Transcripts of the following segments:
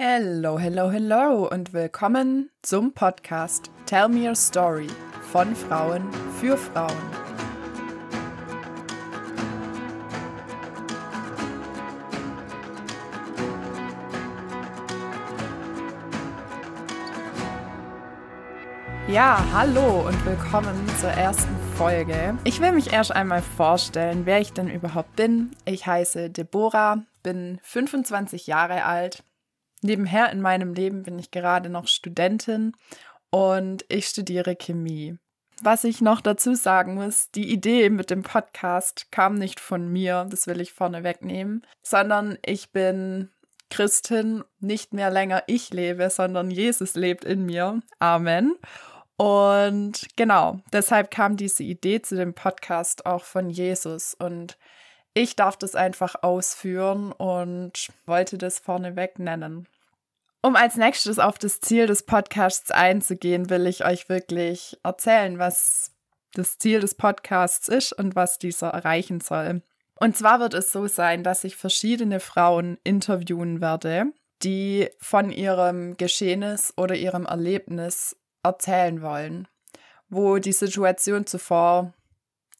Hello, hello, hello und willkommen zum Podcast Tell Me Your Story von Frauen für Frauen. Ja, hallo und willkommen zur ersten Folge. Ich will mich erst einmal vorstellen, wer ich denn überhaupt bin. Ich heiße Deborah, bin 25 Jahre alt, Nebenher in meinem Leben bin ich gerade noch Studentin und ich studiere Chemie. Was ich noch dazu sagen muss, die Idee mit dem Podcast kam nicht von mir, das will ich vorne wegnehmen, sondern ich bin Christin, nicht mehr länger ich lebe, sondern Jesus lebt in mir. Amen. Und genau, deshalb kam diese Idee zu dem Podcast auch von Jesus und ich darf das einfach ausführen und wollte das vorneweg nennen. Um als nächstes auf das Ziel des Podcasts einzugehen, will ich euch wirklich erzählen, was das Ziel des Podcasts ist und was dieser erreichen soll. Und zwar wird es so sein, dass ich verschiedene Frauen interviewen werde, die von ihrem Geschehnis oder ihrem Erlebnis erzählen wollen, wo die Situation zuvor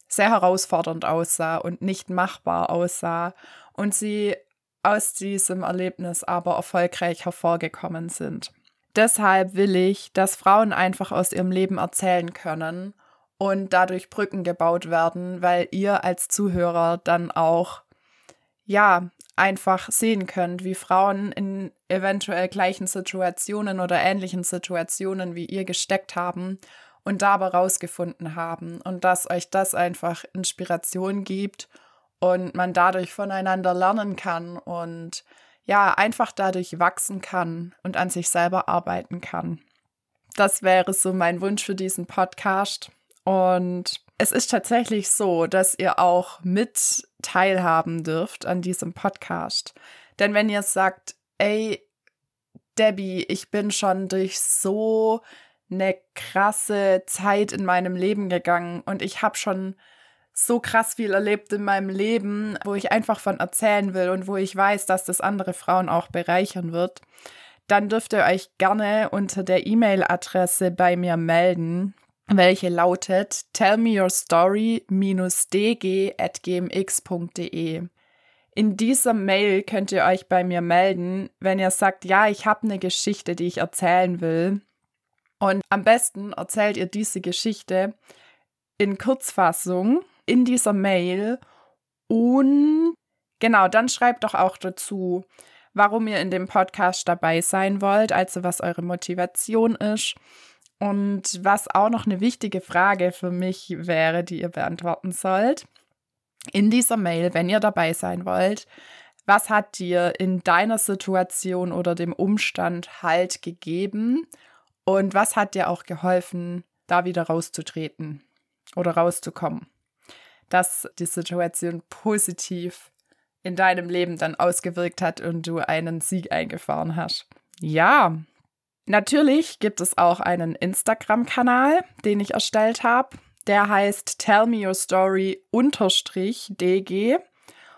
sehr herausfordernd aussah und nicht machbar aussah und sie aus diesem Erlebnis aber erfolgreich hervorgekommen sind. Deshalb will ich, dass Frauen einfach aus ihrem Leben erzählen können und dadurch Brücken gebaut werden, weil ihr als Zuhörer dann auch ja einfach sehen könnt, wie Frauen in eventuell gleichen Situationen oder ähnlichen Situationen wie ihr gesteckt haben und dabei rausgefunden haben und dass euch das einfach Inspiration gibt und man dadurch voneinander lernen kann und ja, einfach dadurch wachsen kann und an sich selber arbeiten kann. Das wäre so mein Wunsch für diesen Podcast. Und es ist tatsächlich so, dass ihr auch mit teilhaben dürft an diesem Podcast. Denn wenn ihr sagt, ey, Debbie, ich bin schon durch so eine krasse Zeit in meinem Leben gegangen und ich habe schon so krass viel erlebt in meinem Leben, wo ich einfach von erzählen will und wo ich weiß, dass das andere Frauen auch bereichern wird, dann dürft ihr euch gerne unter der E-Mail-Adresse bei mir melden, welche lautet tellmeyourstory-dg@gmx.de. In dieser Mail könnt ihr euch bei mir melden, wenn ihr sagt, ja, ich habe eine Geschichte, die ich erzählen will. Und am besten erzählt ihr diese Geschichte in Kurzfassung in dieser Mail. Und genau, dann schreibt doch auch dazu, warum ihr in dem Podcast dabei sein wollt, also was eure Motivation ist. Und was auch noch eine wichtige Frage für mich wäre, die ihr beantworten sollt. In dieser Mail, wenn ihr dabei sein wollt, was hat dir in deiner Situation oder dem Umstand Halt gegeben und was hat dir auch geholfen, da wieder rauszutreten oder rauszukommen? dass die Situation positiv in deinem Leben dann ausgewirkt hat und du einen Sieg eingefahren hast. Ja, natürlich gibt es auch einen Instagram-Kanal, den ich erstellt habe. Der heißt Tell Me Your Story DG.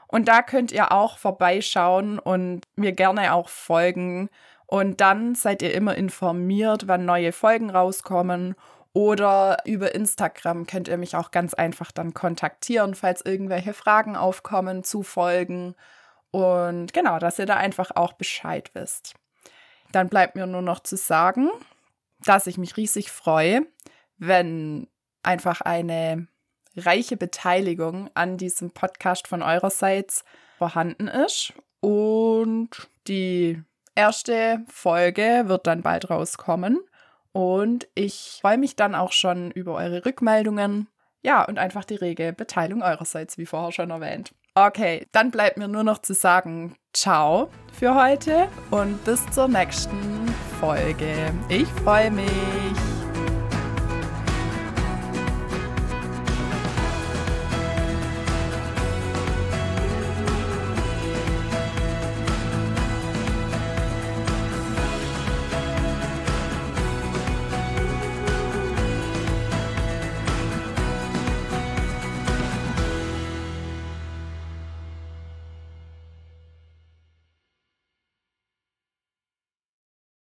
Und da könnt ihr auch vorbeischauen und mir gerne auch folgen. Und dann seid ihr immer informiert, wann neue Folgen rauskommen oder über Instagram könnt ihr mich auch ganz einfach dann kontaktieren, falls irgendwelche Fragen aufkommen zu Folgen. Und genau, dass ihr da einfach auch Bescheid wisst. Dann bleibt mir nur noch zu sagen, dass ich mich riesig freue, wenn einfach eine reiche Beteiligung an diesem Podcast von eurerseits vorhanden ist. Und die erste Folge wird dann bald rauskommen. Und ich freue mich dann auch schon über eure Rückmeldungen. Ja, und einfach die rege Beteiligung eurerseits, wie vorher schon erwähnt. Okay, dann bleibt mir nur noch zu sagen, ciao für heute und bis zur nächsten Folge. Ich freue mich.